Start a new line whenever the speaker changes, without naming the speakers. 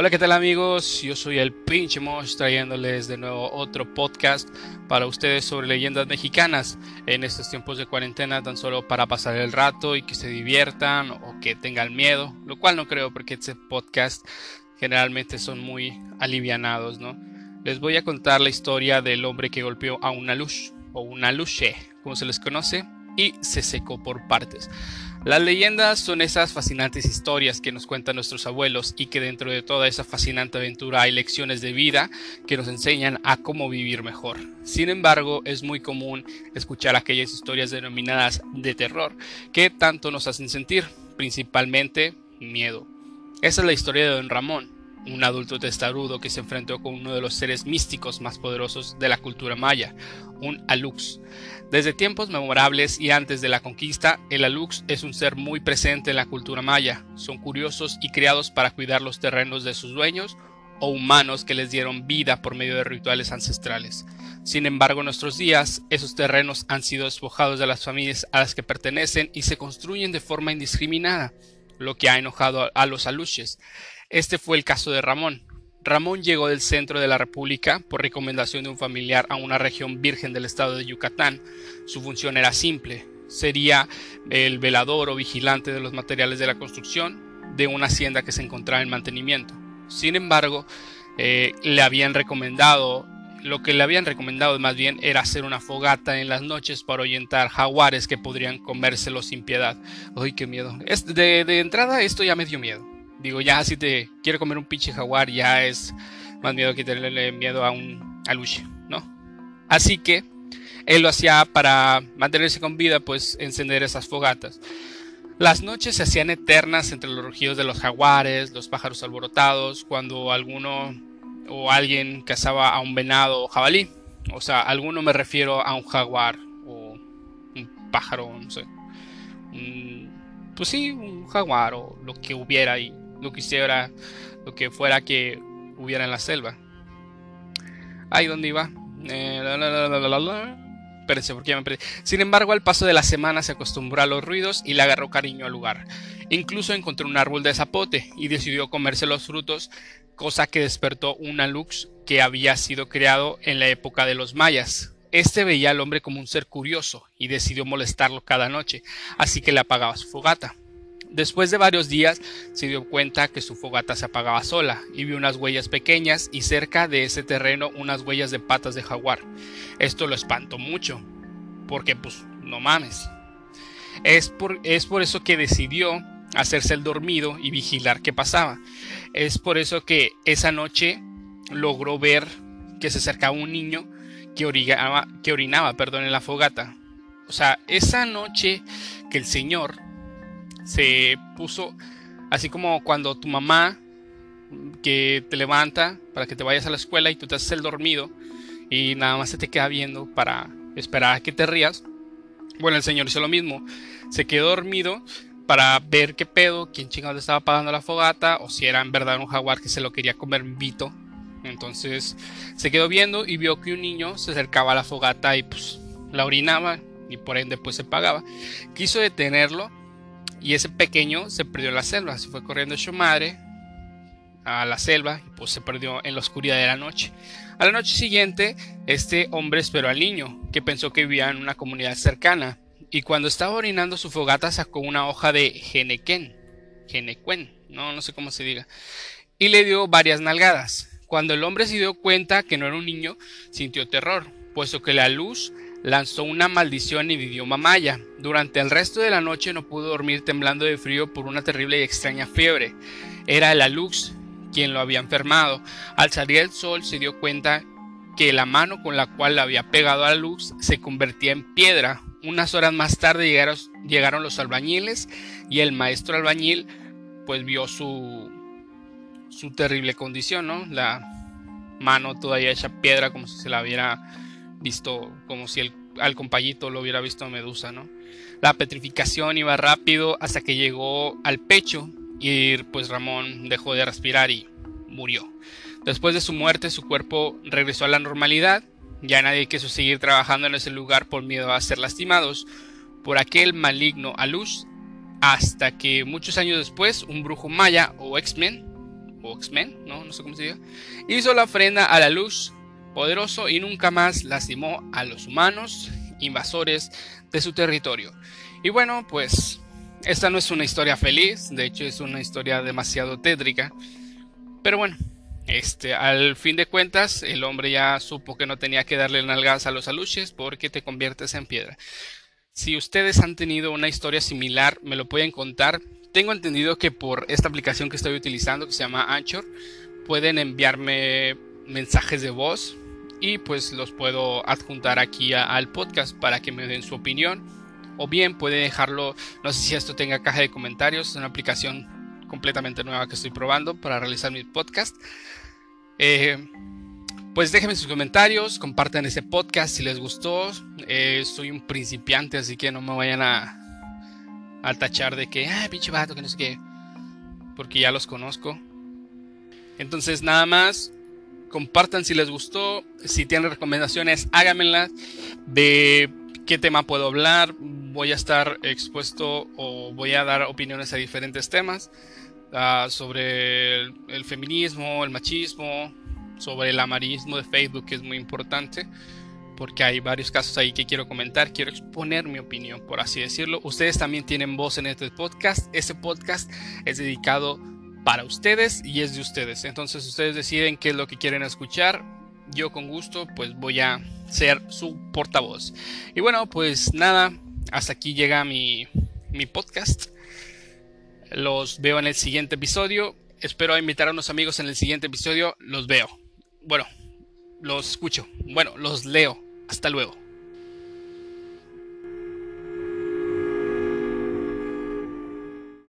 Hola, ¿qué tal amigos? Yo soy el pinche Mosh trayéndoles de nuevo otro podcast para ustedes sobre leyendas mexicanas en estos tiempos de cuarentena tan solo para pasar el rato y que se diviertan o que tengan miedo, lo cual no creo porque este podcast generalmente son muy alivianados, ¿no? Les voy a contar la historia del hombre que golpeó a una luz o una luche, como se les conoce, y se secó por partes. Las leyendas son esas fascinantes historias que nos cuentan nuestros abuelos y que dentro de toda esa fascinante aventura hay lecciones de vida que nos enseñan a cómo vivir mejor. Sin embargo, es muy común escuchar aquellas historias denominadas de terror que tanto nos hacen sentir, principalmente miedo. Esa es la historia de Don Ramón, un adulto testarudo que se enfrentó con uno de los seres místicos más poderosos de la cultura maya, un alux. Desde tiempos memorables y antes de la conquista, el alux es un ser muy presente en la cultura maya. Son curiosos y criados para cuidar los terrenos de sus dueños o humanos que les dieron vida por medio de rituales ancestrales. Sin embargo, en nuestros días, esos terrenos han sido despojados de las familias a las que pertenecen y se construyen de forma indiscriminada, lo que ha enojado a los aluches. Este fue el caso de Ramón. Ramón llegó del centro de la República por recomendación de un familiar a una región virgen del estado de Yucatán. Su función era simple, sería el velador o vigilante de los materiales de la construcción de una hacienda que se encontraba en mantenimiento. Sin embargo, eh, le habían recomendado, lo que le habían recomendado más bien era hacer una fogata en las noches para ahuyentar jaguares que podrían comérselo sin piedad. ¡Ay, qué miedo! de, de entrada esto ya me dio miedo. Digo, ya si te quiere comer un pinche jaguar, ya es más miedo que tenerle miedo a un aluche, ¿no? Así que él lo hacía para mantenerse con vida, pues encender esas fogatas. Las noches se hacían eternas entre los rugidos de los jaguares, los pájaros alborotados, cuando alguno o alguien cazaba a un venado o jabalí. O sea, alguno me refiero a un jaguar o un pájaro, no sé. pues sí, un jaguar o lo que hubiera ahí lo que hiciera, lo que fuera que hubiera en la selva. Ahí donde iba. Eh, porque me perdí. Sin embargo, al paso de la semana se acostumbró a los ruidos y le agarró cariño al lugar. Incluso encontró un árbol de zapote y decidió comerse los frutos, cosa que despertó una lux que había sido creado en la época de los mayas. Este veía al hombre como un ser curioso y decidió molestarlo cada noche, así que le apagaba su fogata. Después de varios días se dio cuenta que su fogata se apagaba sola y vio unas huellas pequeñas y cerca de ese terreno unas huellas de patas de jaguar. Esto lo espantó mucho, porque pues no mames. Es por, es por eso que decidió hacerse el dormido y vigilar qué pasaba. Es por eso que esa noche logró ver que se acercaba un niño que, que orinaba perdón, en la fogata. O sea, esa noche que el Señor se puso así como cuando tu mamá que te levanta para que te vayas a la escuela y tú te haces el dormido y nada más se te queda viendo para esperar a que te rías. Bueno, el señor hizo lo mismo. Se quedó dormido para ver qué pedo, quién chingado estaba apagando la fogata o si era en verdad un jaguar que se lo quería comer vito. Entonces se quedó viendo y vio que un niño se acercaba a la fogata y pues la orinaba y por ende pues se pagaba. Quiso detenerlo y ese pequeño se perdió en la selva, se fue corriendo su madre a la selva y pues se perdió en la oscuridad de la noche. A la noche siguiente, este hombre esperó al niño, que pensó que vivía en una comunidad cercana, y cuando estaba orinando su fogata sacó una hoja de genequén, genecuen, no, no sé cómo se diga, y le dio varias nalgadas. Cuando el hombre se dio cuenta que no era un niño, sintió terror, puesto que la luz lanzó una maldición en idioma maya. Durante el resto de la noche no pudo dormir temblando de frío por una terrible y extraña fiebre. Era el alux quien lo había enfermado. Al salir el sol se dio cuenta que la mano con la cual le había pegado a la luz se convertía en piedra. Unas horas más tarde llegaron, llegaron los albañiles y el maestro albañil pues vio su, su terrible condición, ¿no? La mano todavía hecha piedra como si se la hubiera visto como si el, al compayito lo hubiera visto Medusa, ¿no? La petrificación iba rápido hasta que llegó al pecho y pues Ramón dejó de respirar y murió. Después de su muerte su cuerpo regresó a la normalidad, ya nadie quiso seguir trabajando en ese lugar por miedo a ser lastimados por aquel maligno Alush, hasta que muchos años después un brujo maya o X-Men o X-Men, ¿no? no sé cómo se diga, hizo la ofrenda a la luz poderoso y nunca más lastimó a los humanos invasores de su territorio. Y bueno, pues esta no es una historia feliz, de hecho es una historia demasiado tétrica, pero bueno, este, al fin de cuentas, el hombre ya supo que no tenía que darle nalgas a los aluches porque te conviertes en piedra. Si ustedes han tenido una historia similar, me lo pueden contar. Tengo entendido que por esta aplicación que estoy utilizando, que se llama Anchor, pueden enviarme mensajes de voz y pues los puedo adjuntar aquí al podcast para que me den su opinión. O bien pueden dejarlo, no sé si esto tenga caja de comentarios, es una aplicación completamente nueva que estoy probando para realizar mi podcast. Eh, pues déjenme sus comentarios, compartan este podcast si les gustó. Eh, soy un principiante, así que no me vayan a, a tachar de que, ah, pinche vato, que no sé qué, porque ya los conozco. Entonces, nada más, compartan si les gustó. Si tienen recomendaciones, háganmelas de qué tema puedo hablar. Voy a estar expuesto o voy a dar opiniones a diferentes temas. Ah, sobre el, feminismo, el machismo, sobre el amarismo de Facebook, que es muy importante, porque hay varios casos ahí que quiero comentar, quiero exponer mi opinión, por así decirlo. Ustedes también tienen voz en este podcast. Este podcast es dedicado para ustedes y es de ustedes. Entonces ustedes deciden qué es lo que quieren escuchar. Yo con gusto pues voy a ser su portavoz. Y bueno, pues nada, hasta aquí llega mi, mi podcast. Los veo en el siguiente episodio. Espero invitar a unos amigos en el siguiente episodio. Los veo. Bueno, los escucho. Bueno, los leo. Hasta luego.